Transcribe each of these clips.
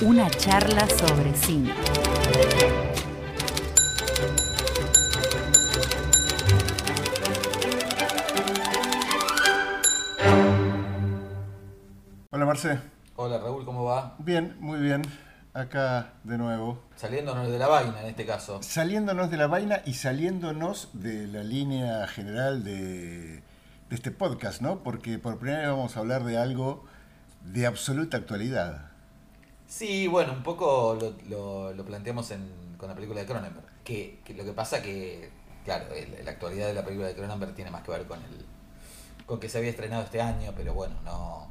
Una charla sobre cine. Hola Marce. Hola Raúl, ¿cómo va? Bien, muy bien. Acá de nuevo. Saliéndonos de la vaina en este caso. Saliéndonos de la vaina y saliéndonos de la línea general de, de este podcast, ¿no? Porque por primera vez vamos a hablar de algo de absoluta actualidad. Sí, bueno, un poco lo, lo- lo planteamos en- con la película de Cronenberg. Que, que lo que pasa que, claro, el- la actualidad de la película de Cronenberg tiene más que ver con el con que se había estrenado este año, pero bueno, no,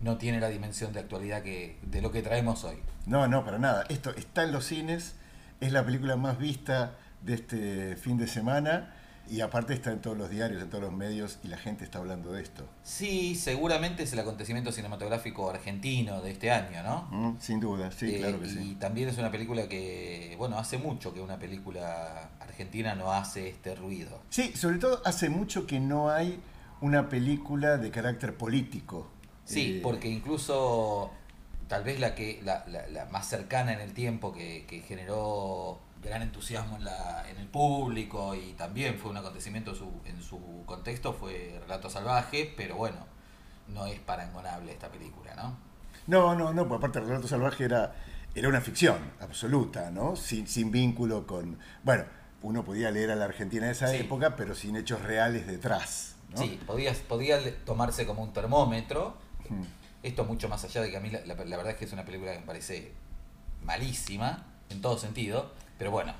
no tiene la dimensión de actualidad que de lo que traemos hoy. No, no, para nada. Esto está en los cines, es la película más vista de este fin de semana y aparte está en todos los diarios, en todos los medios y la gente está hablando de esto. Sí, seguramente es el acontecimiento cinematográfico argentino de este año, ¿no? Mm, Sin duda, sí, Eh, claro que y sí. también es una película que, bueno, hace mucho que una película argentina no hace este ruido. Sí, sobre todo hace mucho que no hay una película de carácter político. Sí, Eh, porque incluso tal vez la que la, la- la más cercana en el tiempo que, que generó gran entusiasmo en, la, en el público y también fue un acontecimiento su- en su contexto fue Relato Salvaje, pero bueno, no es parangonable esta película, ¿no? No, no, no, porque aparte el relato salvaje era, era una ficción absoluta, ¿no? Sin, sin vínculo con. Bueno, uno podía leer a la Argentina de esa Sí. época, pero sin hechos reales detrás. ¿no? Sí, podía, podía tomarse como un termómetro. Mm. Esto mucho más allá de que a mí la, la- la verdad es que es una película que me parece malísima, en todo sentido, pero bueno,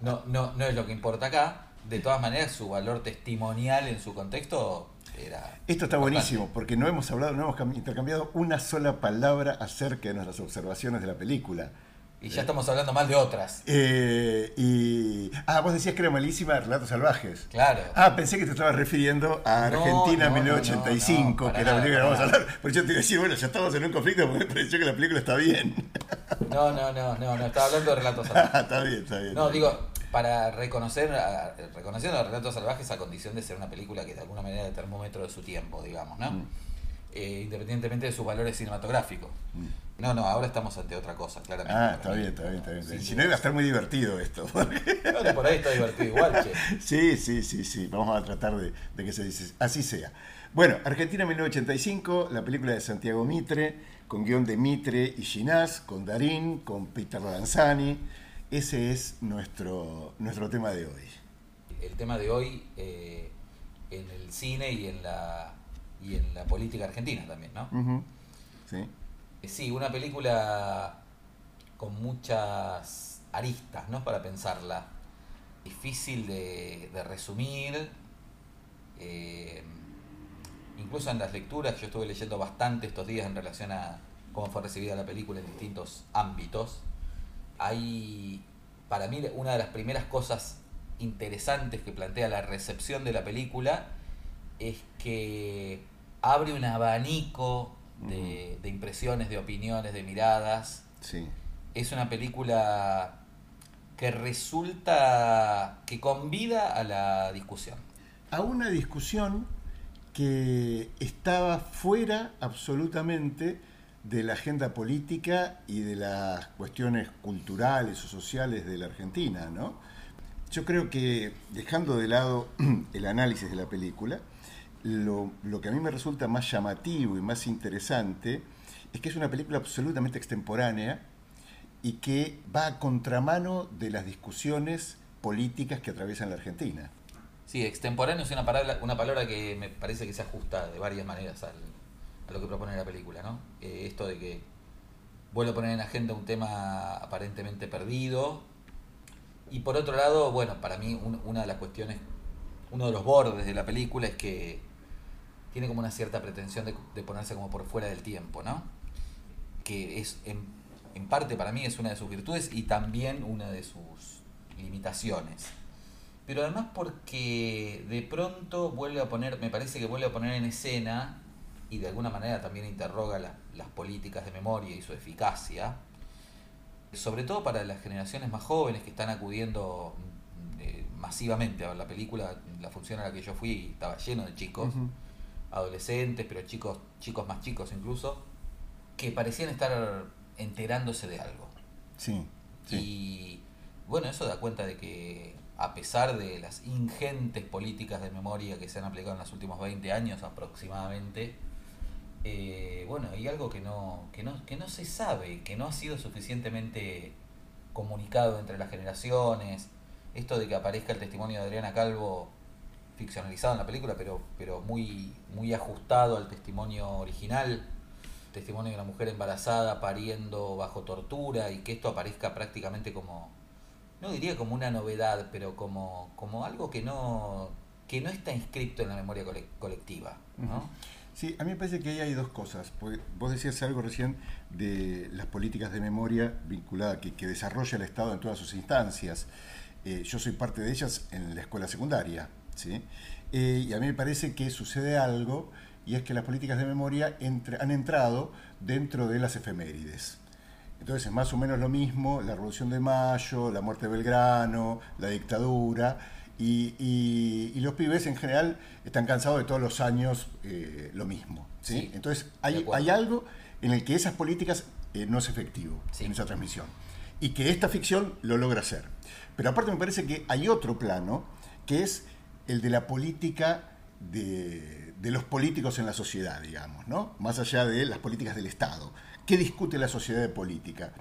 no, no, no es lo que importa acá. De todas maneras, su valor testimonial en su contexto era... Esto está importante. buenísimo, porque no hemos hablado, no hemos cam- intercambiado una sola palabra acerca de nuestras observaciones de la película. Y ya estamos hablando mal de otras. Eh, y. Ah, vos decías que era malísima Relatos Salvajes. Claro. Ah, pensé que te estabas refiriendo a Argentina no, no, 1985, no, que era la película que vamos a hablar. Por eso te iba a decir, bueno, ya estamos en un conflicto porque me pareció que la película está bien. No, no, no, no, no, estaba hablando de relatos salvajes. está bien, está bien. No, está bien. digo, para reconocer, a- reconociendo a Relatos Salvajes a condición de ser una película que de alguna manera es el termómetro de su tiempo, digamos, ¿no? Mm. Eh, independientemente de sus valores cinematográficos. No, no, ahora estamos ante otra cosa, claramente. Ah, está bien, está bien, está bien. Si no iba a estar muy divertido esto. Bueno, por ahí está divertido igual, che. Sí, sí, sí, sí. Vamos a tratar de, de que se dice, así sea. Bueno, Argentina 1985, la película de Santiago Mitre, con guion de Mitre y Ginás, con Darín, con Peter Lanzani. Ese es nuestro, nuestro tema de hoy. El tema de hoy eh, en el cine y en la y en la política argentina también, ¿no? Sí. Sí, una película con muchas aristas, ¿no? Para pensarla. Difícil de, de resumir. eh, incluso en las lecturas, yo estuve leyendo bastante estos días en relación a cómo fue recibida la película en distintos ámbitos. Hay, para mí, una de las primeras cosas interesantes que plantea la recepción de la película es que abre un abanico de, de impresiones, de opiniones, de miradas. Sí. Es una película que resulta que convida a la discusión. A una discusión que estaba fuera absolutamente de la agenda política y de las cuestiones culturales o sociales de la Argentina, ¿no? Yo creo que, dejando de lado el análisis de la película, lo, lo que a mí me resulta más llamativo y más interesante es que es una película absolutamente extemporánea y que va a contramano de las discusiones políticas que atraviesan la Argentina. Sí, extemporáneo es una palabra, una palabra que me parece que se ajusta de varias maneras a lo que propone la película, ¿no? Eh, esto de que vuelve a poner en agenda un tema aparentemente perdido. Y por otro lado, bueno, para mí un- una de las cuestiones, uno de los bordes de la película es que tiene como una cierta pretensión de, ponerse como por fuera del tiempo, ¿no? Que es, en, parte para mí es una de sus virtudes y también una de sus limitaciones. Pero además porque de pronto vuelve a poner, me parece que vuelve a poner en escena y de alguna manera también interroga la- las políticas de memoria y su eficacia, sobre todo para las generaciones más jóvenes que están acudiendo eh, masivamente a la película, la función a la que yo fui estaba lleno de chicos. Adolescentes, pero chicos, chicos más chicos incluso, que parecían estar enterándose de algo. Sí, sí. Y bueno, eso da cuenta de que a pesar de las ingentes políticas de memoria que se han aplicado en los últimos 20 años aproximadamente, eh, bueno, hay algo que no, que, no, que no se sabe, que no ha sido suficientemente comunicado entre las generaciones. Esto de que aparezca el testimonio de Adriana Calvo ficcionalizado en la película, pero, pero muy, muy ajustado al testimonio original testimonio de una mujer embarazada pariendo bajo tortura y que esto aparezca prácticamente como no diría como una novedad pero como como algo que no que no está inscrito en la memoria cole- colectiva ¿no? Sí, a mí me parece que ahí hay dos cosas. Vos decías algo recién de las políticas de memoria vinculadas que, que desarrolla el Estado en todas sus instancias. Eh, yo soy parte de ellas en la escuela secundaria. ¿Sí? Eh, y a mí me parece que sucede algo y es que las políticas de memoria entre- han entrado dentro de las efemérides. Entonces es más o menos lo mismo la Revolución de Mayo, la muerte de Belgrano, la dictadura, y, y- y los pibes en general están cansados de todos los años eh, lo mismo. ¿sí? Sí, Entonces hay, algo en el que esas políticas eh, no es efectivo Sí. en esa transmisión, y que esta ficción lo logra hacer. Pero aparte me parece que hay otro plano, que es el de la política de, los políticos en la sociedad, digamos, ¿no? Más allá de las políticas del Estado. ¿Qué discute la sociedad de política?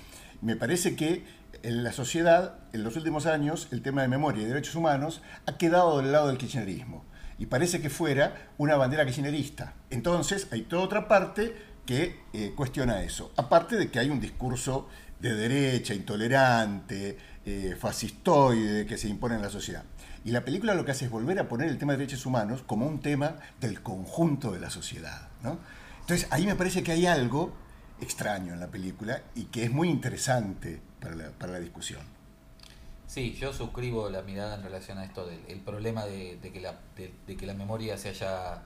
Me parece que en la sociedad, en los últimos años, el tema de memoria y derechos humanos ha quedado del lado del kirchnerismo. Y parece que fuera una bandera kirchnerista. Entonces, hay toda otra parte que eh, cuestiona eso. Aparte de que hay un discurso de derecha, intolerante, eh, fascistoide que se impone en la sociedad. Y la película lo que hace es volver a poner el tema de derechos humanos como un tema del conjunto de la sociedad. ¿no? Entonces ahí me parece que hay algo extraño en la película y que es muy interesante para la, para la discusión. Sí, yo suscribo la mirada en relación a esto del el problema de, que la, de que la memoria se haya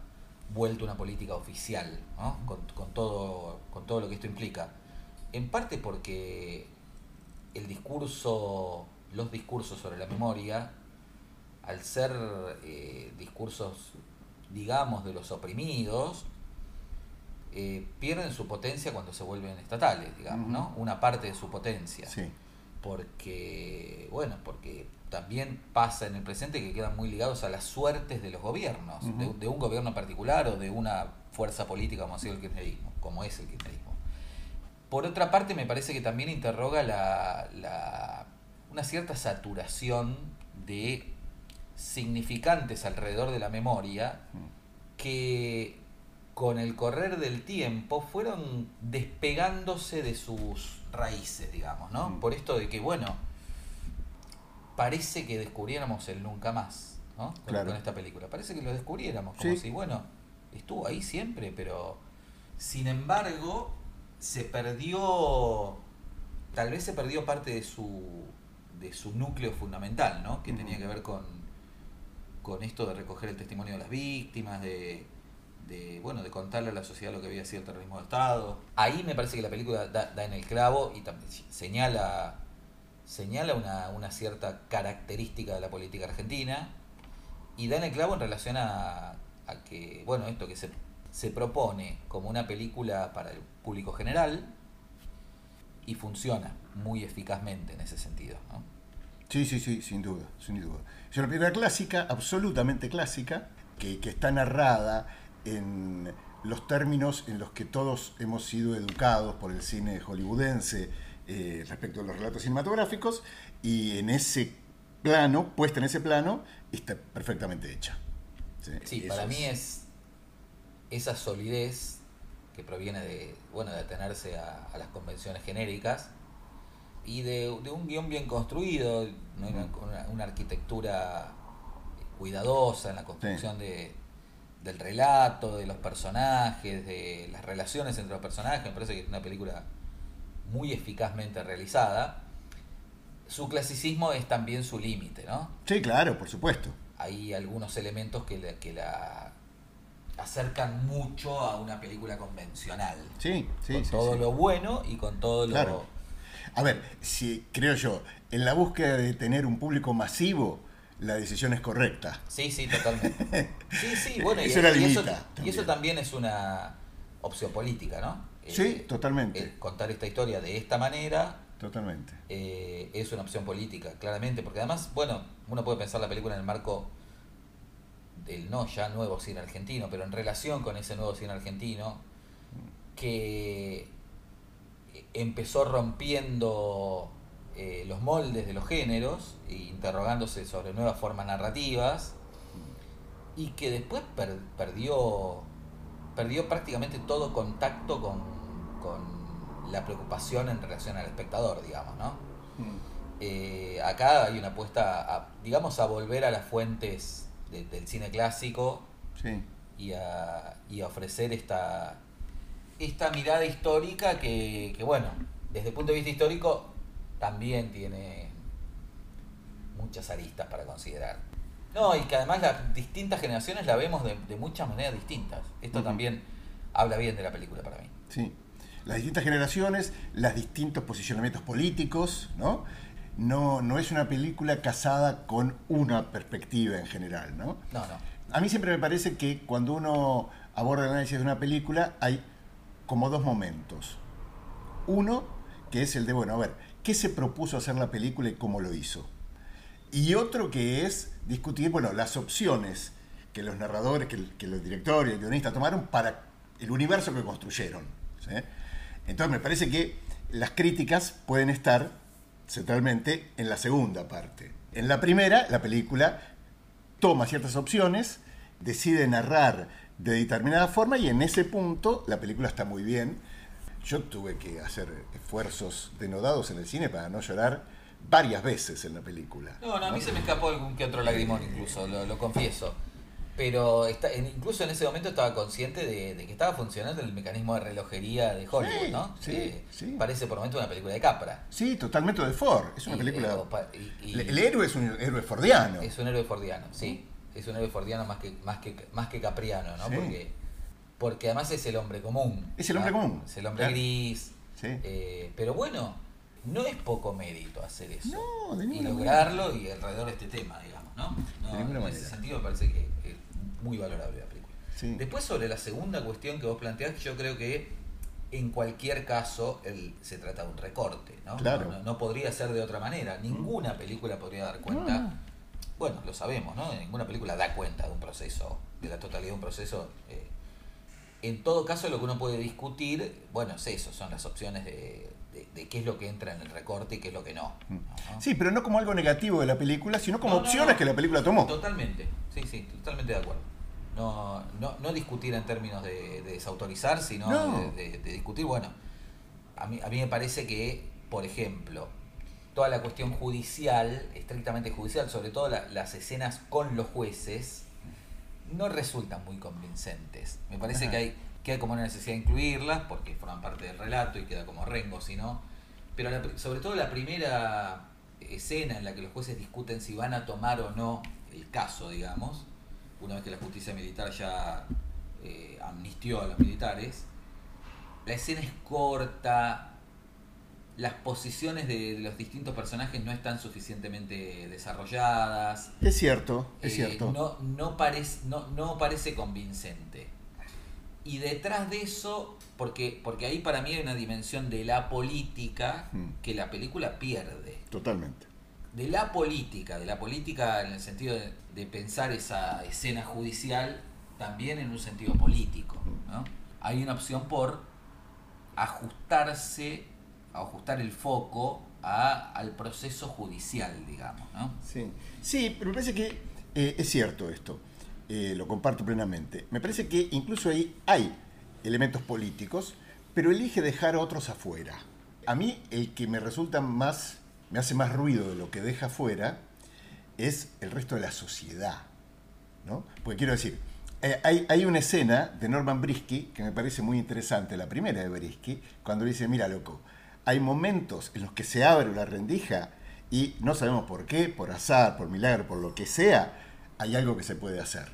vuelto una política oficial, ¿no? con, con todo, con todo lo que esto implica. En parte porque el discurso, los discursos sobre la memoria, al ser eh, discursos, digamos, de los oprimidos, eh, pierden su potencia cuando se vuelven estatales, digamos, ¿no? Una parte de su potencia Sí. porque, bueno, porque también pasa en el presente que quedan muy ligados a las suertes de los gobiernos, de, de un gobierno particular o de una fuerza política como ha sido el kirchnerismo, como es el kirchnerismo. Por otra parte, me parece que también interroga la, la- una cierta saturación de significantes alrededor de la memoria que con el correr del tiempo fueron despegándose de sus raíces, digamos, ¿no? Mm. Por esto de que, bueno, parece que descubriéramos el nunca más, ¿no? Con, Claro. con esta película. Parece que lo descubriéramos, como Sí. si, bueno, estuvo ahí siempre, pero sin embargo, se perdió, tal vez se perdió parte de su, de su núcleo fundamental, ¿no? Que tenía que ver con, con esto de recoger el testimonio de las víctimas, de, de, bueno, de contarle a la sociedad lo que había sido el terrorismo de Estado. Ahí me parece que la película da, da en el clavo y también señala, señala una, una cierta característica de la política argentina y da en el clavo en relación a, a que, bueno, esto que se, se propone como una película para el público general y funciona muy eficazmente en ese sentido. Sí, sí, sí, sin duda, sin duda. Es una película clásica, absolutamente clásica, que, que está narrada en los términos en los que todos hemos sido educados por el cine hollywoodense eh, respecto a los relatos cinematográficos, y en ese plano, puesta en ese plano, está perfectamente hecha. Sí, para mí es esa solidez que proviene de, bueno, de atenerse a, a las convenciones genéricas y de, de un guion bien construido, ¿no? una, arquitectura cuidadosa en la construcción de, del relato, de los personajes, de las relaciones entre los personajes. Me parece que es una película muy eficazmente realizada. Su clasicismo es también su límite, ¿no? Sí, claro, por supuesto. hay algunos elementos que la, que la acercan mucho a una película convencional. Sí, sí, con sí, todo sí. lo bueno y con todo lo... A ver, si creo yo, en la búsqueda de tener un público masivo, la decisión es correcta. Sí, sí, totalmente. Sí, sí, bueno, y, Eso y eso, limita y eso también es una opción política, ¿no? Sí, Eh, totalmente. contar esta historia de esta manera Totalmente. eh, es una opción política, claramente, porque además, bueno, uno puede pensar la película en el marco del no ya nuevo cine argentino, pero en relación con ese nuevo cine argentino que empezó rompiendo eh, los moldes de los géneros e interrogándose sobre nuevas formas narrativas y que después per- perdió perdió prácticamente todo contacto con, con la preocupación en relación al espectador, digamos, ¿no? Eh, acá hay una apuesta, a, digamos, a volver a las fuentes de- del cine clásico Sí. y a, y a ofrecer esta, esta mirada histórica que, que, bueno, desde el punto de vista histórico también tiene muchas aristas para considerar. No, y que además las distintas generaciones la vemos de, de muchas maneras distintas. Esto también habla bien de la película para mí. Sí. Las distintas generaciones, los distintos posicionamientos políticos, ¿no? No, no es una película casada con una perspectiva en general, ¿no? No, no. A mí siempre me parece que cuando uno aborda el análisis de una película hay como dos momentos. Uno, que es el de, bueno, a ver, ¿qué se propuso hacer la película y cómo lo hizo? Y otro que es discutir, bueno, las opciones que los narradores, que, los directores y el guionista tomaron para el universo que construyeron. Entonces me parece que las críticas pueden estar centralmente en la segunda parte. En la primera, la película toma ciertas opciones, decide narrar de determinada forma y en ese punto la película está muy bien. Yo tuve que hacer esfuerzos denodados en el cine para no llorar varias veces en la película. No, no, a mí se me escapó algún que otro lagrimón incluso, lo, lo confieso. Pero está, incluso en ese momento estaba consciente de, de que estaba funcionando el mecanismo de relojería de Hollywood, Sí, ¿no? sí, sí. Parece por momento una película de Capra. Sí, totalmente de Ford. Es una Y, película. eh, opa, y- y- el, el héroe es un héroe fordiano. Es un héroe fordiano, sí. Es un héroe fordiano más que, más que, más que capriano, ¿no? Sí. Porque, porque además es el hombre común. Es el hombre común, Es el hombre claro. gris. Sí. Eh, pero bueno, no es poco mérito hacer eso. No, de y lograrlo y alrededor de este tema, digamos, ¿no? No, De en manera. ese sentido me parece que es muy valorable la película. Sí. Después sobre la segunda cuestión que vos planteás, yo creo que en cualquier caso el- se trata de un recorte, ¿no? Claro. No, no podría ser de otra manera. Ninguna película podría dar cuenta. No. Bueno, lo sabemos, ¿no? Ninguna película da cuenta de un proceso, de la totalidad de un proceso. eh. En todo caso, lo que uno puede discutir, bueno, es eso, son las opciones de, de- de qué es lo que entra en el recorte y qué es lo que no. ¿no? Sí, pero no como algo negativo de la película, sino como No, no, opciones que la película tomó. Totalmente, sí, sí, totalmente de acuerdo. No, no, no discutir en términos de, de desautorizar, sino No. de, de- de discutir, bueno, a mí, a mí me parece que, por ejemplo, toda la cuestión judicial, estrictamente judicial, sobre todo la- las escenas con los jueces, no resultan muy convincentes. Me parece Ajá. que hay, que hay como una necesidad de incluirlas porque forman parte del relato y queda como rengo, si no. Pero la sobre todo la primera escena en la que los jueces discuten si van a tomar o no el caso, digamos, una vez que la justicia militar ya eh, amnistió a los militares, la escena es corta, las posiciones de, de los distintos personajes no están suficientemente desarrolladas. Es cierto, es Eh, cierto. No, no, parece, no, no parece convincente. Y detrás de eso, porque, porque ahí para mí hay una dimensión de la política Mm. que la película pierde. Totalmente. de la política, de la política en el sentido de, de pensar esa escena judicial también en un sentido político. ¿no? Hay una opción por ajustarse, ajustar el foco al proceso judicial, digamos. ¿no? Sí, sí pero me parece que eh, es cierto esto, eh, lo comparto plenamente. Me parece que incluso ahí hay elementos políticos, pero elige dejar otros afuera. A mí el que me resulta más, me hace más ruido de lo que deja afuera es el resto de la sociedad. ¿no? Porque quiero decir, eh, hay, hay una escena de Norman Brisky que me parece muy interesante, la primera de Brisky, cuando dice, mira loco, hay momentos en los que se abre una rendija y no sabemos por qué, por azar, por milagro, por lo que sea, hay algo que se puede hacer.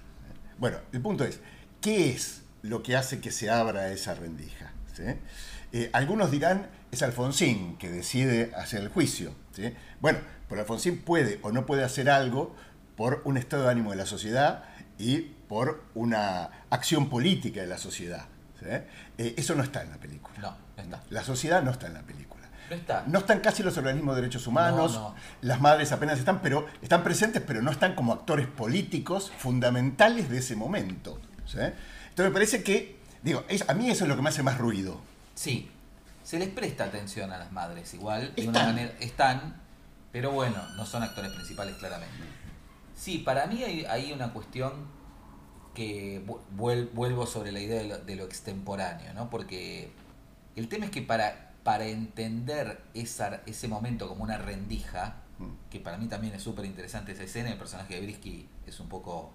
Bueno, el punto es, ¿qué es lo que hace que se abra esa rendija? Eh, algunos dirán, es Alfonsín que decide hacer el juicio. Bueno, pero Alfonsín puede o no puede hacer algo por un estado de ánimo de la sociedad y por una acción política de la sociedad. ¿Sí? Eh, eso no está en la película. No, no está. La sociedad no está en la película. No está. No están casi los organismos de derechos humanos, No, no. las madres apenas están, pero están presentes, pero no están como actores políticos fundamentales de ese momento. ¿sí? Entonces me parece que, digo, es- a mí eso es lo que me hace más ruido. Sí, se les presta atención a las madres, igual, de Están. una manera, están, pero bueno, no son actores principales claramente. Sí, para mí hay, hay una cuestión que vu- vuel- vuelvo sobre la idea de lo, de lo extemporáneo, ¿no? Porque el tema es que para, para entender esa, ese momento como una rendija, Mm. que para mí también es súper interesante esa escena, el personaje de Brisky es un poco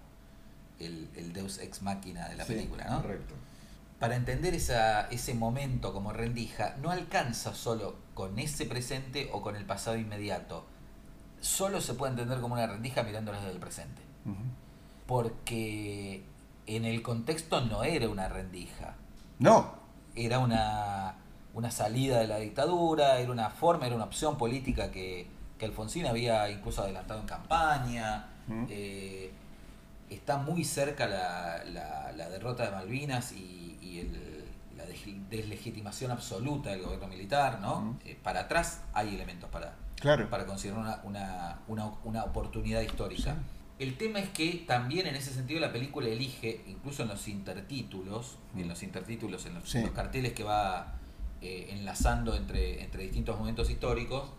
el, el deus ex máquina de la Sí, película, ¿no? Correcto. para entender esa, ese momento como rendija, no alcanza solo con ese presente o con el pasado inmediato. Solo se puede entender como una rendija mirándolo desde el presente. Porque en el contexto no era una rendija, No, era una, una salida de la dictadura, era una forma, era una opción política que, que Alfonsín había incluso adelantado en campaña. Mm. Eh, está muy cerca la, la- la derrota de Malvinas y, y el- la des- deslegitimación absoluta del gobierno militar, ¿no? Mm. Eh, para atrás hay elementos para, claro. para considerar una, una, una, una oportunidad histórica. El tema es que también en ese sentido la película elige, incluso en los intertítulos, en los intertítulos, en los, Sí. los carteles que va eh, enlazando entre, entre distintos momentos históricos,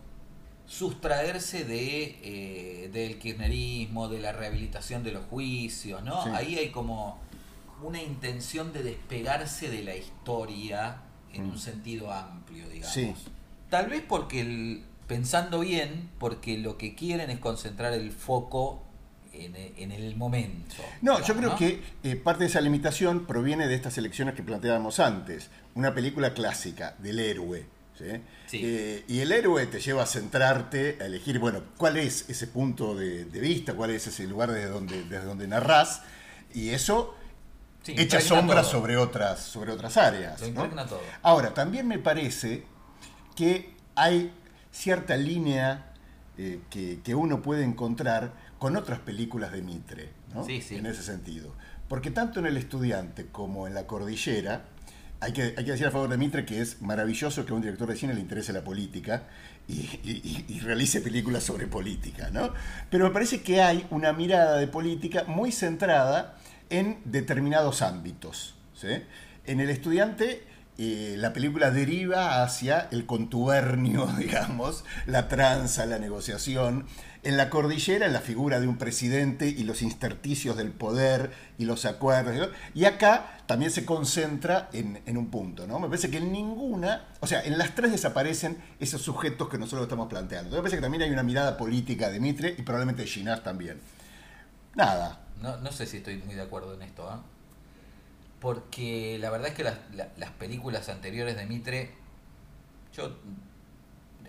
sustraerse de eh, del kirchnerismo, de la rehabilitación de los juicios, ¿no? Sí. Ahí hay como una intención de despegarse de la historia en Mm. un sentido amplio, digamos. Sí. Tal vez porque, el- pensando bien, porque lo que quieren es concentrar el foco en, en el momento. No, yo creo ¿no? que eh, parte de esa limitación proviene de estas elecciones que planteábamos antes. Una película clásica del héroe. ¿sí? Sí. Eh, y el héroe te lleva a centrarte, a elegir, bueno, cuál es ese punto de, de vista, cuál es ese lugar desde donde, desde donde narrás. Y eso Sí, echa sombra todo. sobre otras, sobre otras áreas. ¿no? impregna todo. Ahora, también me parece que hay cierta línea eh, que, que uno puede encontrar con otras películas de Mitre, ¿no? Sí, sí. en ese sentido. Porque tanto en El Estudiante como en La Cordillera, hay que, hay que decir a favor de Mitre que es maravilloso que a un director de cine le interese la política y, y- y- y realice películas sobre política, ¿no? Pero me parece que hay una mirada de política muy centrada en determinados ámbitos. ¿sí? En El Estudiante eh, la película deriva hacia el contubernio, digamos, la tranza, la negociación. En la cordillera, la figura de un presidente y los intersticios del poder y los acuerdos. Y acá también se concentra en, en un punto, ¿no? Me parece que en ninguna, o sea, en las tres desaparecen esos sujetos que nosotros estamos planteando. Me parece que también hay una mirada política de Mitre y probablemente de Ginás también. Nada. No, sé si estoy muy de acuerdo en esto, ¿ah? Porque la verdad es que las, la- las películas anteriores de Mitre, yo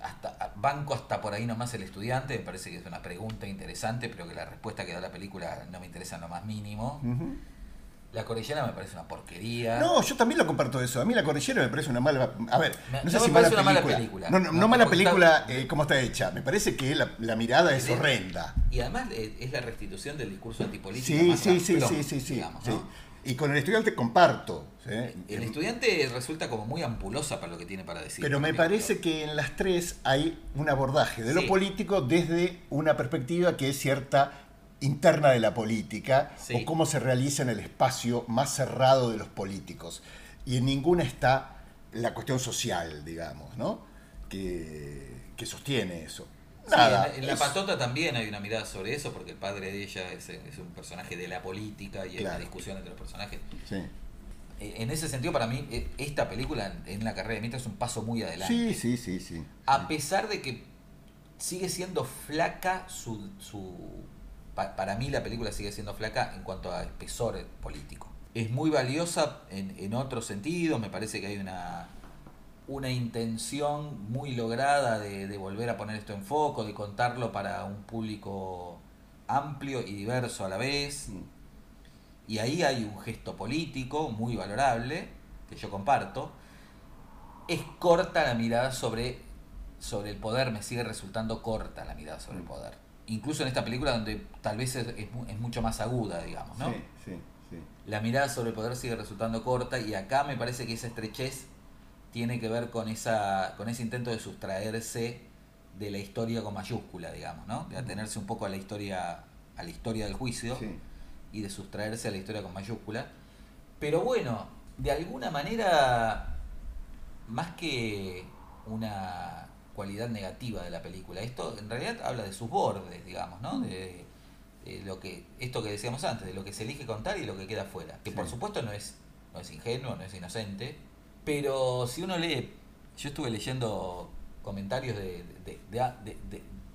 hasta banco hasta por ahí nomás el estudiante, me parece que es una pregunta interesante, pero que la respuesta que da la película no me interesa en lo más mínimo. La cordillera me parece una porquería. No, yo también lo comparto eso. A mí La Cordillera me parece una mala. A ver, Me- no no sé si mala una mala película. película. No, no, No, mala porque está- película eh, como está hecha. Me parece que la, la mirada es horrenda. Y además eh, es la restitución del discurso antipolítico. Sí, sí, sí, sí, sí, sí. digamos, sí. Y con el estudiante comparto. ¿sí? El estudiante resulta como muy ampulosa para lo que tiene para decir. Pero me parece que en las tres hay un abordaje de lo político desde una perspectiva que es cierta interna de la política Sí. o cómo se realiza en el espacio más cerrado de los políticos. Y en ninguna está la cuestión social, digamos, ¿no? Que, que sostiene eso. Sí, en, en La es- Patota también hay una mirada sobre eso, porque el padre de ella es, es un personaje de la política y hay Claro. una discusión entre los personajes. Sí. Eh, En ese sentido, para mí, eh, esta película en, la carrera de Mitra es un paso muy adelante. sí, sí, sí, sí. A pesar de que sigue siendo flaca su... su pa- para mí la película sigue siendo flaca en cuanto a espesor político. Es muy valiosa en, en otro sentido, me parece que hay una, una intención muy lograda de, de volver a poner esto en foco, de contarlo para un público amplio y diverso a la vez. Y ahí hay un gesto político muy valorable, que yo comparto. Es corta la mirada sobre, sobre el poder, me sigue resultando corta la mirada sobre el poder. Incluso en esta película donde tal vez es, es mucho más aguda, digamos, ¿no? Sí, sí, sí. La mirada sobre el poder sigue resultando corta y acá me parece que esa estrechez tiene que ver con esa con ese intento de sustraerse de la historia con mayúscula, digamos, ¿no? De atenerse un poco a la historia a la historia del juicio Sí. y de sustraerse a la historia con mayúscula. Pero bueno, de alguna manera más que una cualidad negativa de la película, esto en realidad habla de sus bordes, digamos, ¿no? De, de lo que esto que decíamos antes, de lo que se elige contar y lo que queda fuera, que por supuesto no es no es ingenuo, no es inocente, pero si uno lee, yo estuve leyendo comentarios de, de,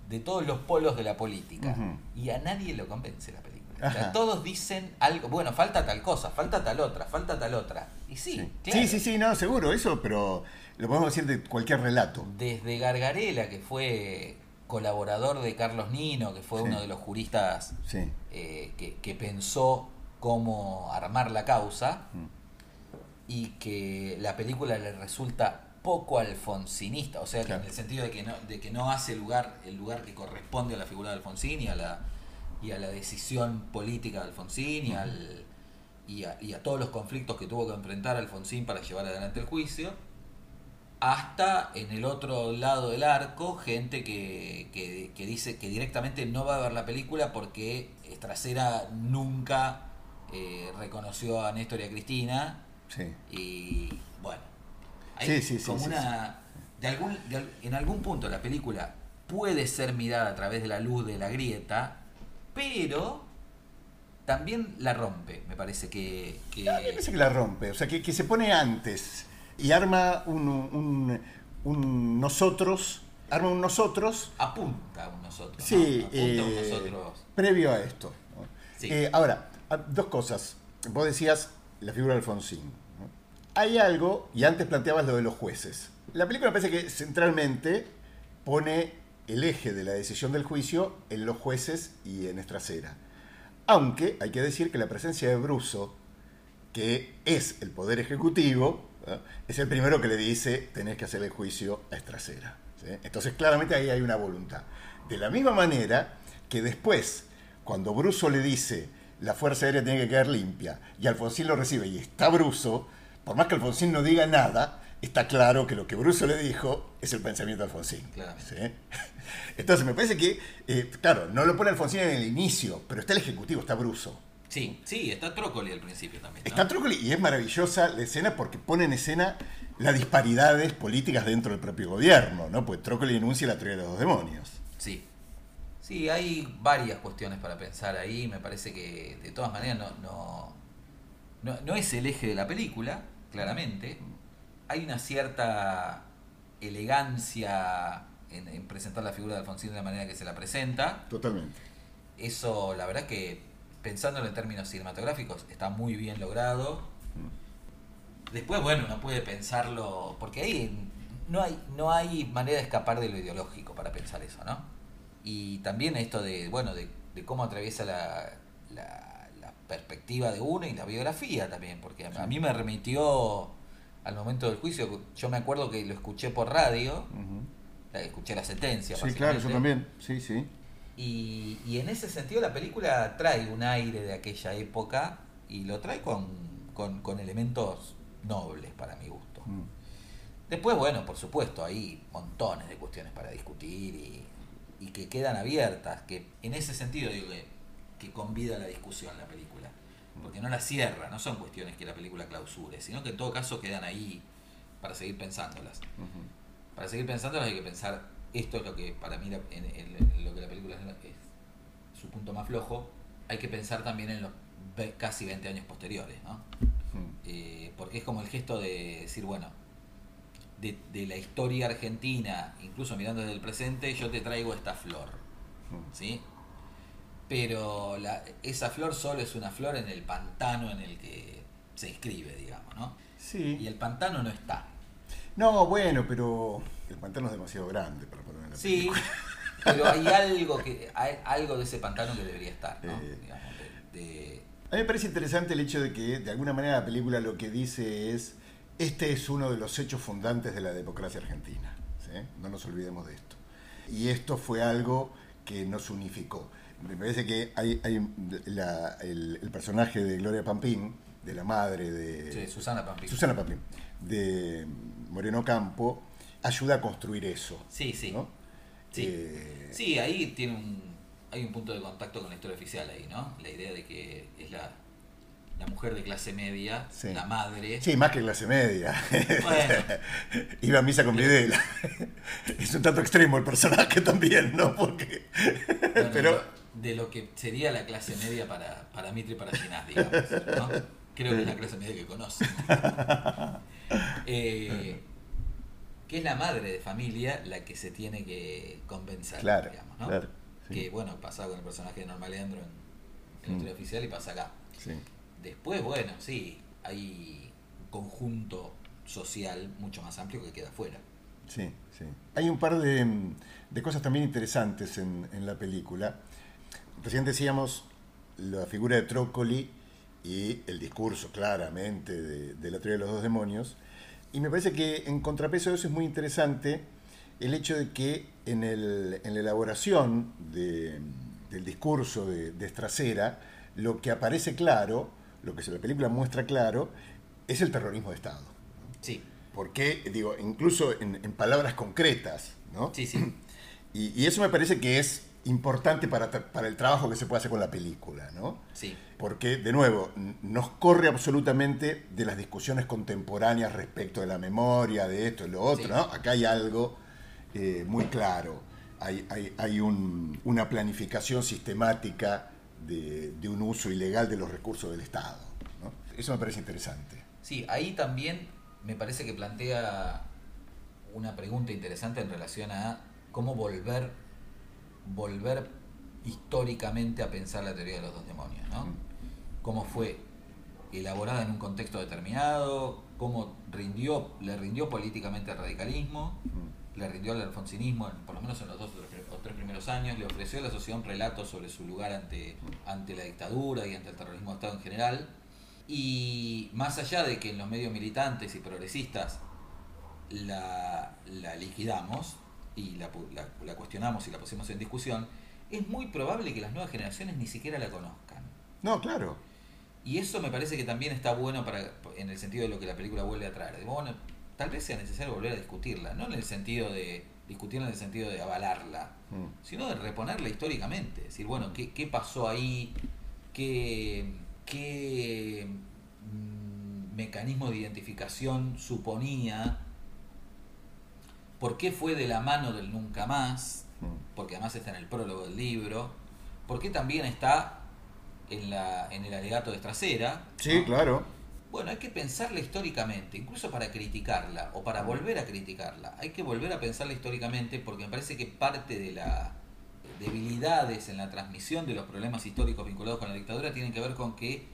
de- todos los polos de la política y a nadie lo convence la película. O sea, todos dicen algo, bueno, falta tal cosa, falta tal otra, falta tal otra. Y sí, Sí. claro. sí, sí, sí, no, seguro, eso, pero lo podemos decir de cualquier relato. Desde Gargarela, que fue colaborador de Carlos Nino, que fue Sí. uno de los juristas Sí. eh, que, que pensó cómo armar la causa Mm. Y que la película le resulta poco alfonsinista, o sea, Claro. en el sentido de que no, de que no hace lugar el lugar que corresponde a la figura de Alfonsín y a la, y a la decisión política de Alfonsín y, al, y, a, y a todos los conflictos que tuvo que enfrentar Alfonsín para llevar adelante el juicio, hasta en el otro lado del arco, gente que, que, que dice que directamente no va a ver la película porque Estracera nunca eh, reconoció a Néstor y a Cristina Sí. y bueno, hay Sí, sí, sí, como una... De algún, de al- en algún punto la película puede ser mirada a través de la luz de la grieta, pero también la rompe, me parece que... que- me parece que la rompe, o sea, que, que se pone antes y arma un, un- un nosotros, arma un nosotros apunta a un nosotros. ¿no? Sí, apunta a un eh, nosotros. previo a esto. ¿no? Sí. Eh, ahora, dos cosas. Vos decías la figura de Alfonsín. Hay algo, y antes planteabas lo de los jueces. La película parece que centralmente pone el eje de la decisión del juicio en los jueces y en Estracera. Aunque hay que decir que la presencia de Bruso, que es el poder ejecutivo, ¿no? es el primero que le dice tenés que hacer el juicio a Estracera. Entonces claramente ahí hay una voluntad. De la misma manera que después, cuando Bruso le dice la Fuerza Aérea tiene que quedar limpia y Alfonsín lo recibe y está Bruso, por más que Alfonsín no diga nada, está claro que lo que Bruso le dijo es el pensamiento de Alfonsín. Claro. ¿sí? Entonces me parece que, eh, claro, no lo pone Alfonsín en el inicio, pero está el Ejecutivo, está Bruso. Sí, sí, está Trócoli al principio también. ¿no? Está Trócoli y es maravillosa la escena porque pone en escena las disparidades políticas dentro del propio gobierno, ¿no? Pues Trócoli enuncia la teoría de los dos demonios. Sí. Sí, hay varias cuestiones para pensar ahí. Me parece que de todas maneras no, no, no, no es el eje de la película, claramente. Hay una cierta elegancia en, en presentar la figura de Alfonsín de la manera que se la presenta. Totalmente. Eso, la verdad que pensándolo en términos cinematográficos, está muy bien logrado. Después, bueno, uno puede pensarlo, porque ahí no hay, no hay manera de escapar de lo ideológico para pensar eso, ¿no? Y también esto de, bueno, de, de cómo atraviesa la, la, la perspectiva de uno y la biografía también, porque a, mí me remitió al momento del juicio, yo me acuerdo que lo escuché por radio, la- escuché la sentencia. Sí, claro, yo también. Sí, sí. Y, y en ese sentido la película trae un aire de aquella época y lo trae con, con, con elementos nobles para mi gusto. Mm. Después, bueno, por supuesto, hay montones de cuestiones para discutir y, y que quedan abiertas, que en ese sentido digo que, que convida a la discusión la película, porque no la cierra, no son cuestiones que la película clausure, sino que en todo caso quedan ahí para seguir pensándolas. Para seguir pensándolas hay que pensar, esto es lo que para mí la- en, en- en lo que la película es, su punto más flojo, hay que pensar también en los casi 20 años posteriores, ¿no? Eh, porque es como el gesto de decir, bueno, de, de la historia argentina, incluso mirando desde el presente, yo te traigo esta flor. ¿sí? Pero la- esa flor solo es una flor en el pantano en el que se escribe, digamos, ¿no? Sí. Y el pantano no está. No, bueno, pero el pantano es demasiado grande para poner en la Sí, película. pero hay algo que hay algo de ese pantano que debería estar, ¿no? Eh. Digamos, de- de- A mí me parece interesante el hecho de que, de alguna manera, la película lo que dice es: este es uno de los hechos fundantes de la democracia argentina. ¿sí? No nos olvidemos de esto. Y esto fue algo que nos unificó. Me parece que hay, hay la- el, el personaje de Gloria Pampín, de la madre de. sí, Susana Pampín. Susana Pampín, de Moreno Campo, ayuda a construir eso. Sí, sí. ¿no? Sí. Eh, Sí, ahí tiene un, hay un punto de contacto con la historia oficial ahí, ¿no? La idea de que es la, la mujer de clase media, Sí. la madre. Sí, más que clase media. Bueno. Iba a misa con Videla. es un tanto extremo el personaje también, ¿no? Porque. bueno, pero. De lo que sería la clase media para, para Mitre y para Ginás, digamos, ¿no? Creo que es la clase media que conoce. Eh, que es la madre de familia la que se tiene que convencer, Claro, digamos, ¿no? claro, sí. Que bueno, pasa con el personaje de Norma Leandro en, en la Mm. oficial y pasa acá. Sí. Después, bueno, sí, hay un conjunto social mucho más amplio que queda fuera. Sí, sí. Hay un par de, de cosas también interesantes en, en la película. Recién decíamos la figura de Trócoli y el discurso claramente de, de la teoría de los dos demonios. Y me parece que en contrapeso de eso es muy interesante el hecho de que en, el- en la elaboración de- del discurso de, de Estracera, lo que aparece claro, lo que la película muestra claro, es el terrorismo de Estado. Sí, Porque, digo, incluso en, en palabras concretas, ¿no? sí, sí. Y, y eso me parece que es importante para, para el trabajo que se puede hacer con la película, ¿no? Sí, Porque, de nuevo, nos corre absolutamente de las discusiones contemporáneas respecto de la memoria, de esto y lo otro, Sí. ¿no? Acá hay algo eh, muy claro. Hay, hay- hay un- una planificación sistemática de, de un uso ilegal de los recursos del Estado. ¿no? Eso me parece interesante. Sí, ahí también me parece que plantea una pregunta interesante en relación a cómo volver, volver históricamente a pensar la teoría de los dos demonios, ¿no? Cómo fue elaborada en un contexto determinado, cómo rindió, le rindió políticamente al radicalismo, le rindió al alfonsinismo, por lo menos en los dos o tres, o tres primeros años, le ofreció a la sociedad un relato sobre su lugar ante, ante la dictadura y ante el terrorismo de Estado en general. Y más allá de que en los medios militantes y progresistas la, la liquidamos y la, la- la cuestionamos y la pusimos en discusión, es muy probable que las nuevas generaciones ni siquiera la conozcan. No, claro. Y eso me parece que también está bueno para, en el sentido de lo que la película vuelve a traer. Bueno, tal vez sea necesario volver a discutirla, no en el sentido de discutirla en el sentido de avalarla, Mm. sino de reponerla históricamente. decir, bueno, ¿qué, qué pasó ahí? ¿Qué, qué mm, mecanismo de identificación suponía? ¿Por qué fue de la mano del nunca más? Mm. Porque además está en el prólogo del libro. ¿Por qué también está en, la, en el alegato de Estracera? Sí, ¿no? claro. Bueno, hay que pensarla históricamente, incluso para criticarla o para volver a criticarla. Hay que volver a pensarla históricamente porque me parece que parte de las debilidades en la transmisión de los problemas históricos vinculados con la dictadura tienen que ver con que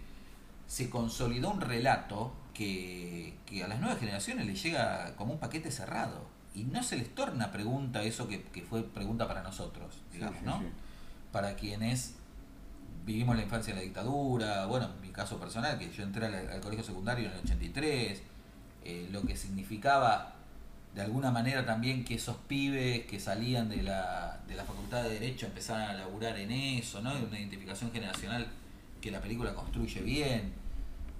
se consolidó un relato que, que a las nuevas generaciones les llega como un paquete cerrado y no se les torna pregunta eso que, que fue pregunta para nosotros, digamos, sí, ¿no? sí. Para quienes vivimos la infancia en la dictadura, bueno, en mi caso personal, que yo entré al, al colegio secundario en el 83, eh, lo que significaba de alguna manera también que esos pibes que salían de la, de la facultad de Derecho empezaran a laburar en eso, ¿no? Una identificación generacional que la película construye bien.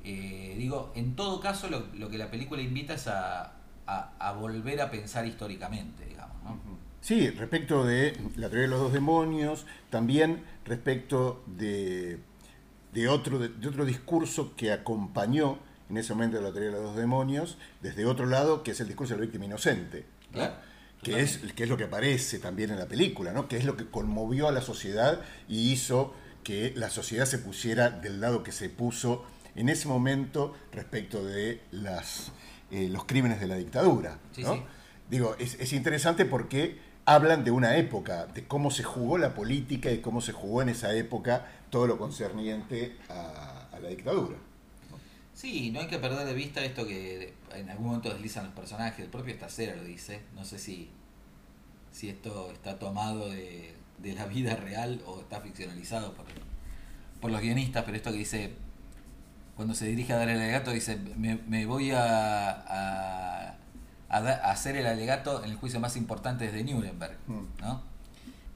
Eh, digo, en todo caso lo, lo, que la película invita es a, a, a volver a pensar históricamente, digamos. ¿no? Sí, respecto de la teoría de los dos demonios, también respecto de, de, otro, de, de otro discurso que acompañó en ese momento la teoría de los dos demonios, desde otro lado, que es el discurso de la víctima inocente. ¿no? Claro, que es, que es lo que aparece también en la película, ¿no? que es lo que conmovió a la sociedad y hizo que la sociedad se pusiera del lado que se puso en ese momento respecto de las, eh, los crímenes de la dictadura. Sí, ¿no? sí. Digo, es, es interesante porque hablan de una época, de cómo se jugó la política y cómo se jugó en esa época todo lo concerniente a, a la dictadura. Sí, no hay que perder de vista esto que en algún momento deslizan los personajes, el propio Estacera lo dice, no sé si, si esto está tomado de, de la vida real o está ficcionalizado por, por los guionistas, pero esto que dice, cuando se dirige a dar el alegato, dice, me, me voy a, a, a da- a hacer el alegato en el juicio más importante desde Nuremberg, Mm. ¿no?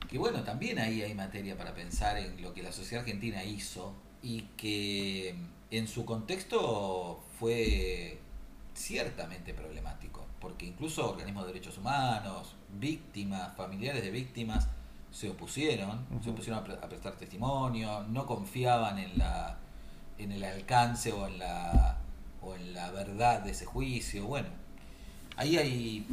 Que bueno, también ahí hay materia para pensar en lo que la sociedad argentina hizo y que en su contexto fue ciertamente problemático, porque incluso organismos de derechos humanos, víctimas, familiares de víctimas, se opusieron, se opusieron a, pre- a prestar testimonio, no confiaban en la en el alcance o en la o en la verdad de ese juicio, bueno, ahí hay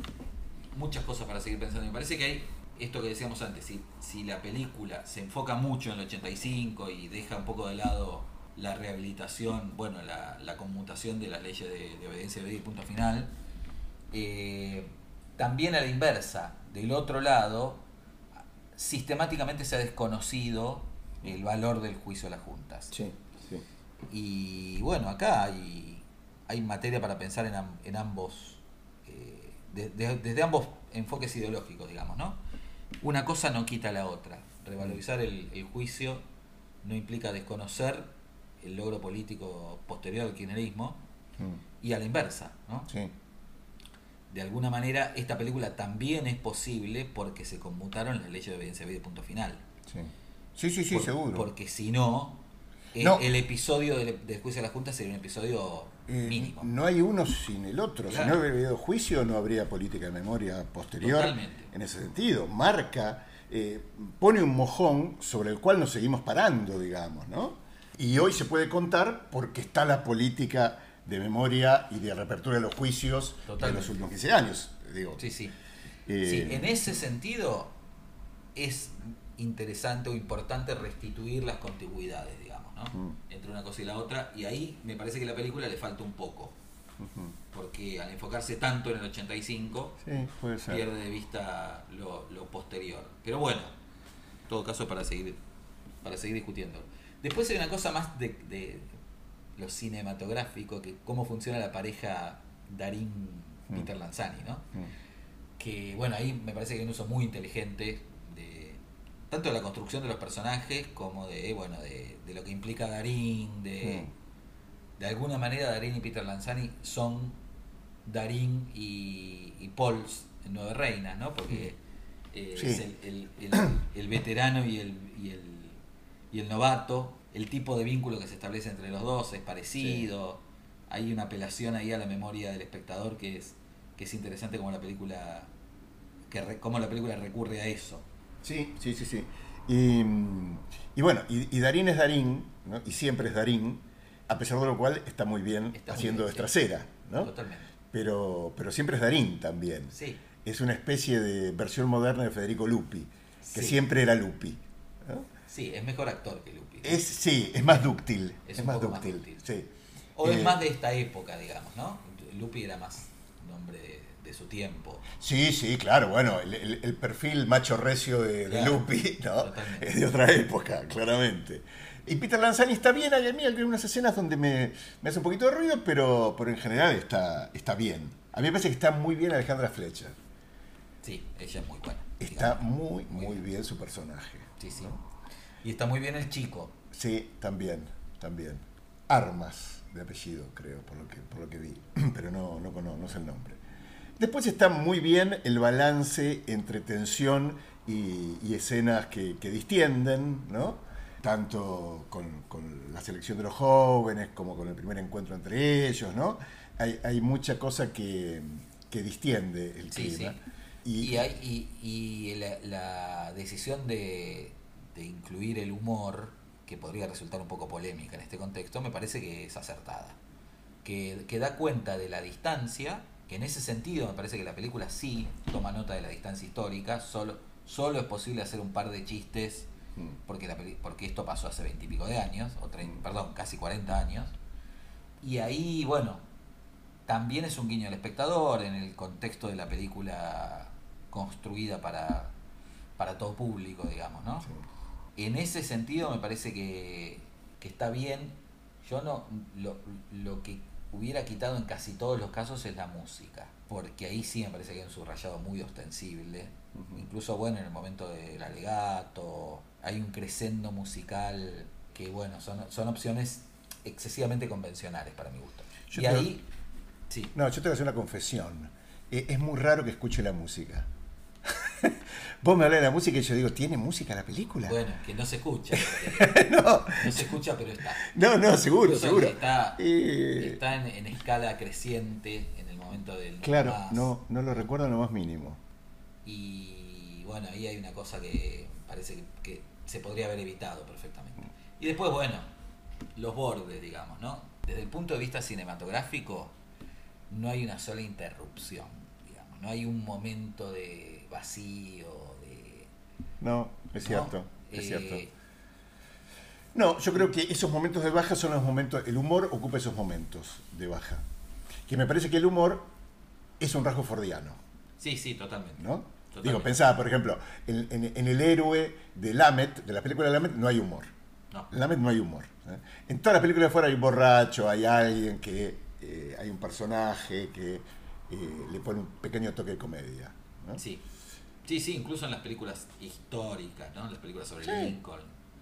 muchas cosas para seguir pensando. Me parece que hay esto que decíamos antes, si, si la película se enfoca mucho en el 85 y deja un poco de lado la rehabilitación, bueno, la, la conmutación de las leyes de, de obediencia y punto final, eh, también a la inversa, del otro lado, sistemáticamente se ha desconocido el valor del juicio de las juntas. Sí. Y bueno, acá hay, hay materia para pensar en, en ambos, eh, de- de- desde ambos enfoques ideológicos, digamos, ¿no? Una cosa no quita la otra. Revalorizar el, el juicio no implica desconocer el logro político posterior al kirchnerismo Mm, y a la inversa, ¿no? sí. De alguna manera, esta película también es posible porque se conmutaron las leyes de obediencia y punto final. Sí, sí, sí, sí, Por- seguro. Porque si no, el, No. el episodio del, del juicio de la Junta sería un episodio Eh, mínimo. No hay uno sin el otro. Si no hubiera habido juicio, no habría política de memoria posterior. Totalmente. En ese sentido, marca, eh, pone un mojón sobre el cual nos seguimos parando, digamos, ¿no? Y hoy se puede contar porque está la política de memoria y de reapertura de los juicios de los últimos 15 años. Digo. Sí, sí. Eh, Sí, en ese sentido es interesante o importante restituir las contigüidades, Entre una cosa y la otra. Y ahí me parece que la película le falta un poco. Porque al enfocarse tanto en el 85, Sí, puede ser. pierde de vista lo, lo posterior. Pero bueno, en todo caso para seguir, para seguir discutiendo. Después hay una cosa más de, de lo cinematográfico, que cómo funciona la pareja Darín-Peter Mm. Lanzani, ¿no? Mm. que bueno, ahí me parece que hay un uso muy inteligente tanto de la construcción de los personajes como de bueno de, de lo que implica Darín, de, de alguna manera Darín y Peter Lanzani son Darín y, y Pauls en Nueve Reinas, ¿no? Porque eh, Sí. es el, el- el- el veterano y el, y, el, y el novato, el tipo de vínculo que se establece entre los dos es parecido, hay una apelación ahí a la memoria del espectador que es, que es interesante como la película que re- cómo la película recurre a eso. Sí, sí, sí, sí. Y, mm, y bueno, y, y Darín es Darín, ¿no? y siempre es Darín, a pesar de lo cual está muy bien Está muy haciendo bien, de trasera, ¿no? Totalmente. Pero, pero siempre es Darín también. Sí. Es una especie de versión moderna de Federico Lupi, que Sí. siempre era Lupi. ¿no? Sí, es mejor actor que Lupi. Es, sí, es más dúctil. Es más dúctil. sí. O es Eh, más de esta época, digamos, ¿no? Lupi era más un hombre de, de su tiempo. Sí, sí, claro, bueno, el, el- el perfil macho recio de, de Claro, Lupi ¿no? totalmente. es de otra época, claramente. Y Peter Lanzani está bien, hay a mí algunas escenas donde me, me hace un poquito de ruido, pero, pero en general está, está bien. A mí me parece que está muy bien Alejandra Fletcher. Sí, ella es muy buena. Está digamos. muy, muy bien su personaje. Sí, sí. Y está muy bien el chico. Sí, también, también. Armas de apellido, creo, por lo que, por lo que vi, pero no, no, cono- no sé el nombre. Después está muy bien el balance entre tensión y, y escenas que, que distienden, ¿no? tanto con, con la selección de los jóvenes como con el primer encuentro entre ellos, ¿no? Hay, hay mucha cosa que, que distiende el Sí, clima. sí. Y, Y, hay, y, y la, la decisión de, de incluir el humor, que podría resultar un poco polémica en este contexto, me parece que es acertada. Que, que da cuenta de la distancia, que en ese sentido me parece que la película sí toma nota de la distancia histórica, solo, solo es posible hacer un par de chistes, Mm. porque, la, peli- porque esto pasó hace veintipico de años, o trein- perdón, casi 40 años. Y ahí, bueno, también es un guiño al espectador en el contexto de la película construida para, para todo público, digamos, ¿no? En ese sentido me parece que, que está bien. Yo no lo, lo que hubiera quitado en casi todos los casos es la música, porque ahí sí me parece que hay un subrayado muy ostensible. Incluso bueno, en el momento del alegato, hay un crescendo musical que bueno, son, son opciones excesivamente convencionales para mi gusto. Yo y ahí, sí. No, yo te voy a hacer una confesión. Eh, es muy raro que escuche la música. Vos me hablas de la música y yo digo, ¿tiene música la película? Bueno, que no se escucha. no. No se escucha, pero está. No, no, seguro, Incluso seguro. Está, Eh, está en, en escala creciente en el momento del claro, más. no, no lo recuerdo en lo más mínimo. Y bueno, ahí hay una cosa que parece que, que se podría haber evitado perfectamente. Y después, bueno, los bordes, digamos, ¿no? Desde el punto de vista cinematográfico, no hay una sola interrupción, digamos. No hay un momento de vacío, de... No, es ¿no? cierto, es Eh, cierto. No, yo creo que esos momentos de baja son los momentos, el humor ocupa esos momentos de baja. Que me parece que el humor es un rasgo fordiano, Sí, sí, totalmente. ¿no? Totalmente. Digo, pensaba, por ejemplo, en, en- en el héroe de Lamet, de la película de Lamet, no hay humor. No. En Lamet no hay humor. ¿eh? En todas las películas de fuera hay un borracho, hay alguien que, eh, hay un personaje que eh, le pone un pequeño toque de comedia. ¿no? Sí. Sí, sí, incluso en las películas históricas, ¿no? En las películas sobre Sí. Lincoln.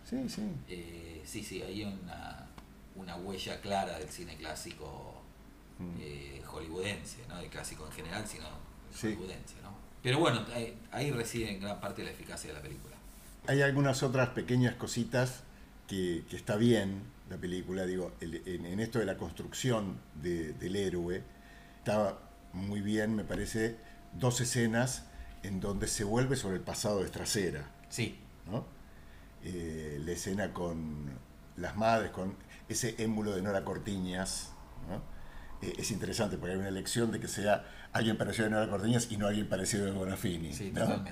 Sí, sí. Eh, sí, sí, hay una, una huella clara del cine clásico eh, hollywoodense, no del clásico en general, sino Sí. hollywoodense, ¿no? Pero bueno, ahí, ahí reside en gran parte la eficacia de la película. Hay algunas otras pequeñas cositas que, que está bien la película, digo, el- en, en esto de la construcción de- del héroe, estaba muy bien, me parece, dos escenas en donde se vuelve sobre el pasado de Estracera, Sí, ¿no? Eh, la escena con las madres, con ese émulo de Nora Cortiñas, ¿no? Eh, es interesante porque hay una elección de que sea alguien parecido a Nora Cortiñas y no alguien parecido a Bonafini. Sí, ¿no?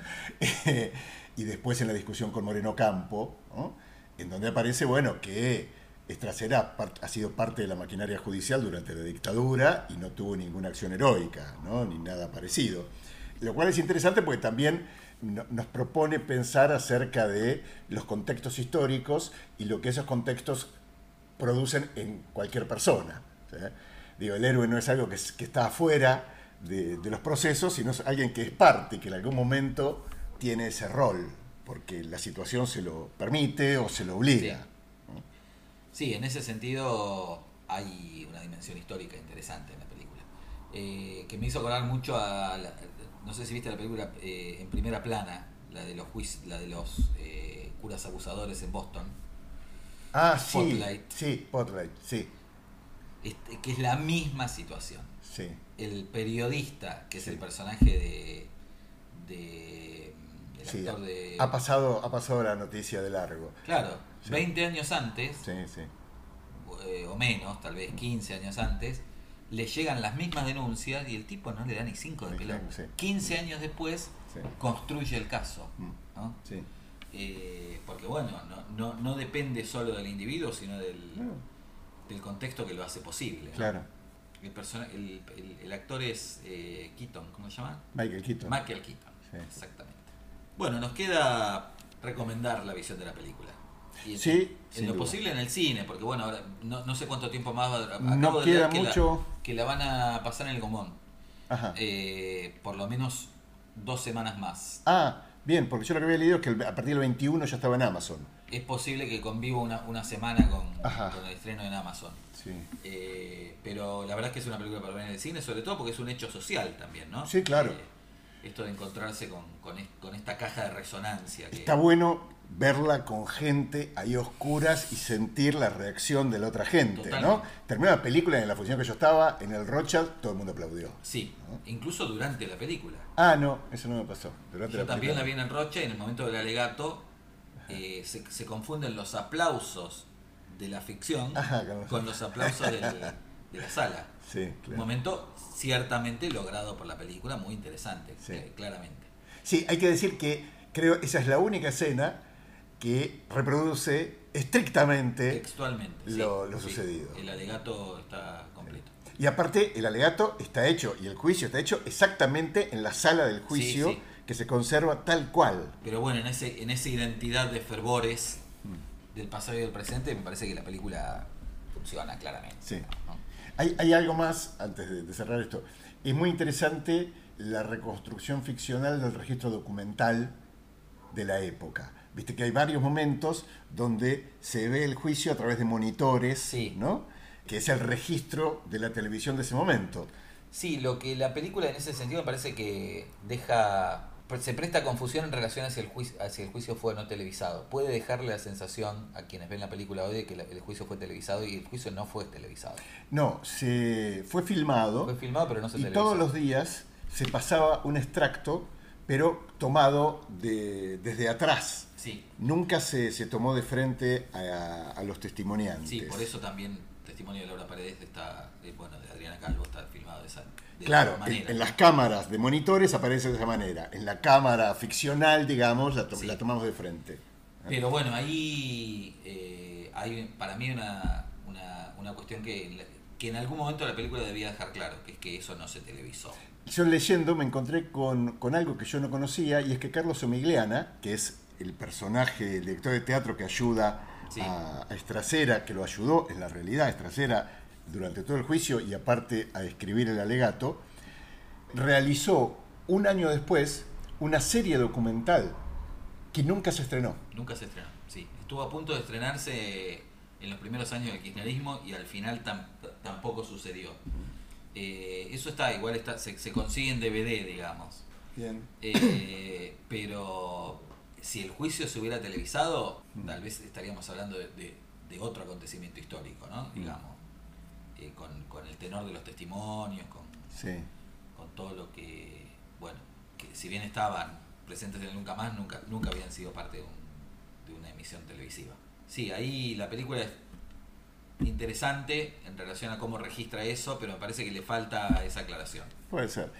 y después en la discusión con Moreno Campo, en donde aparece, bueno, que Estracera ha sido parte de la maquinaria judicial durante la dictadura y no tuvo ninguna acción heroica, ¿no? ni nada parecido. Lo cual es interesante porque también no- nos propone pensar acerca de los contextos históricos y lo que esos contextos producen en cualquier persona. ¿sí? Digo, el héroe no es algo que, es- que está afuera de, de los procesos, sino es alguien que es parte, que en algún momento tiene ese rol, porque la situación se lo permite o se lo obliga. Sí, en ese sentido hay una dimensión histórica interesante en la película. Eh, que me hizo acordar mucho a. la- no sé si viste la película eh, en primera plana, la de los, juici- la de los eh, curas abusadores en Boston. Ah, sí. Spotlight. Sí, Spotlight, sí, Este, que es la misma situación. sí. El periodista, que es Sí. el personaje de. de el sí. actor de. Ha, pasado, ha pasado la noticia de largo. Claro, Sí. 20 años antes, Sí, sí. eh, o menos, tal vez 15 años antes, le llegan las mismas denuncias y el tipo no le da ni 5 de pelota. cinco, sí. 15 años después Sí. construye el caso. Mm. ¿no? sí. Eh, porque bueno, no, no, no depende solo del individuo, sino del, del contexto que lo hace posible. claro. El, persona- el, el- el actor es eh, Keaton, ¿cómo se llama? Michael Keaton. Michael Keaton, exactamente. Bueno, nos queda recomendar la visión de la película. Y Sí, en lo duda. posible en el cine, porque bueno, ahora no, no sé cuánto tiempo más va a No acabo de queda que la- mucho. que la van a pasar en el Gomón. Ajá. Eh, por lo menos dos semanas más. Ah, bien, porque yo lo que había leído es que a partir del 21 ya estaba en Amazon. Es posible que conviva una, una semana con, el estreno en Amazon. Sí. Eh, pero la verdad es que es una película para ver en el cine, sobre todo porque es un hecho social también, ¿no? Sí, claro. Eh, esto de encontrarse con, con, es- con esta caja de resonancia. Que, Está bueno verla con gente ahí oscuras y sentir la reacción de la otra gente, ¿no? Terminó la película en la función que yo estaba, en el Rothschild, todo el mundo aplaudió. Sí, incluso durante la película. Ah, no, eso no me pasó. Durante Yo la también la vi en el y en el momento del alegato eh, se, se confunden los aplausos de la ficción Ajá, con los- con los aplausos del- de la sala. Sí, Un claro. momento ciertamente logrado por la película, muy interesante, Sí. eh, claramente. Sí, hay que decir que creo esa es la única escena que reproduce estrictamente Textualmente. sí, lo, sí. sucedido. El alegato está completo. Y aparte, el alegato está hecho y el juicio está hecho exactamente en la sala del juicio sí. que se conserva tal cual. Pero bueno, en, ese, en esa identidad de fervores Mm. del pasado y del presente, me parece que la película funciona claramente. Sí. ¿no? Hay, hay algo más, antes de, de cerrar esto. Es muy interesante la reconstrucción ficcional del registro documental de la época. Viste que hay varios momentos donde se ve el juicio a través de monitores, Sí. ¿no? Que es el registro de la televisión de ese momento. Sí, lo que la película en ese sentido me parece que deja. Se presta confusión en relación hacia el juicio, hacia el juicio fue o no televisado. Puede dejarle la sensación a quienes ven la película hoy de que el juicio fue televisado y el juicio no fue televisado. No, se fue filmado. Fue filmado, pero no se y televisó. todos los días se pasaba un extracto, pero tomado de, desde atrás. Sí, Nunca se, se tomó de frente a, a los testimoniantes. sí, por eso también Testimonio de Laura Paredes está, eh, bueno, de Adriana Calvo está filmado de esa de Claro, esa en, manera. en las cámaras de monitores aparece de esa manera. En la cámara ficcional, digamos, la, to- Sí. la tomamos de frente. Pero bueno, ahí eh, hay para mí una, una, una cuestión que, que en algún momento la película debía dejar claro, que es que eso no se televisó. Yo leyendo me encontré con, con algo que yo no conocía y es que Carlos Omigliana, que es el personaje, el director de teatro que ayuda Sí. a, a Estracera, que lo ayudó en la realidad, Estracera, durante todo el juicio y aparte a escribir el alegato, realizó un año después una serie documental que nunca se estrenó. Nunca se estrenó, sí. Estuvo a punto de estrenarse en los primeros años del kirchnerismo y al final tam- tampoco sucedió. Eh, eso está, igual está, se, se consigue en DVD, digamos. Bien. Eh, pero si el juicio se hubiera televisado, tal vez estaríamos hablando de, de- de otro acontecimiento histórico, ¿no? Digamos, Eh, con, con el tenor de los testimonios, con, Sí. con todo lo que, bueno, que si bien estaban presentes en el Nunca Más, nunca, nunca habían sido parte de, un- de una emisión televisiva. Sí, ahí la película es interesante en relación a cómo registra eso, pero me parece que le falta esa aclaración. Puede ser.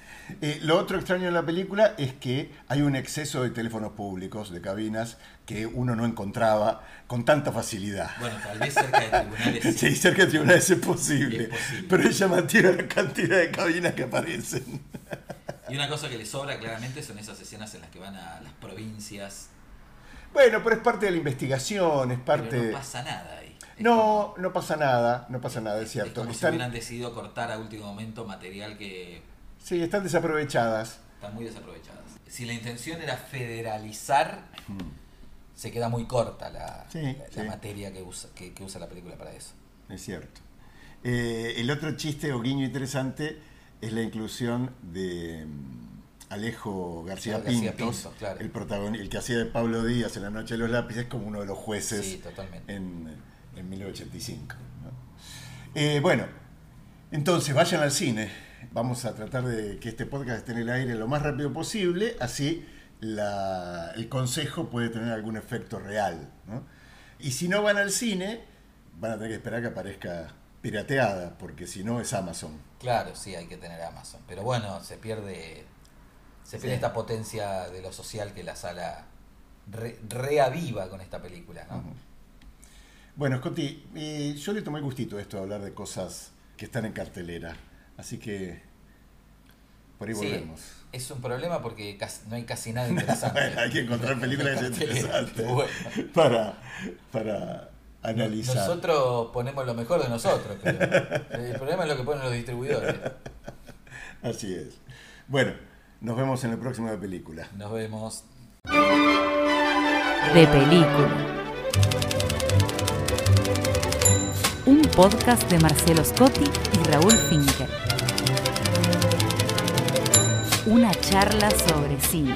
Eh, lo otro extraño en la película es que hay un exceso de teléfonos públicos, de cabinas, que uno no encontraba con tanta facilidad. Bueno, tal vez cerca de tribunales. Sí, cerca de tribunales es posible, Es posible. pero es llamativa la cantidad de cabinas que aparecen. Y una cosa que le sobra claramente son esas escenas en las que van a las provincias. Bueno, pero es parte de la investigación, es parte... Pero no pasa nada No, no pasa nada, no pasa nada, es Es cierto. como si Están, hubieran decidido cortar a último momento material que sí, están desaprovechadas. están muy desaprovechadas. Si la intención era federalizar, se queda muy corta la, Sí, la- materia que usa, que, que usa la película para eso. Es cierto. Eh, el otro chiste o guiño interesante es la inclusión de mm, Alejo García, García Pintos, Pinto, claro. el, que hacía de Pablo Díaz en La Noche de los Lápices, como uno de los jueces Sí, totalmente. en, en 1985. ¿no? Eh, bueno, entonces vayan al cine. Vamos a tratar de que este podcast esté en el aire lo más rápido posible, así la- el consejo puede tener algún efecto real. ¿no? Y si no van al cine, van a tener que esperar que aparezca pirateada, porque si no es Amazon. Claro, sí, hay que tener Amazon. Pero bueno, se pierde, se pierde Sí. esta potencia de lo social que la sala re- reaviva con esta película, ¿no? Bueno, Scotty, eh, yo le tomé gustito esto de hablar de cosas que están en cartelera, así que por ahí Sí, volvemos. es un problema porque casi- no hay casi nada interesante. Hay que encontrar películas que sean Cartelera, interesantes bueno. para, para analizar. Nosotros ponemos lo mejor de nosotros, pero el problema es lo que ponen los distribuidores. Así es. Bueno, nos vemos en el próximo de película. Nos vemos. De película. Podcast de Marcelo Scotti y Raúl Finker. Una charla sobre cine.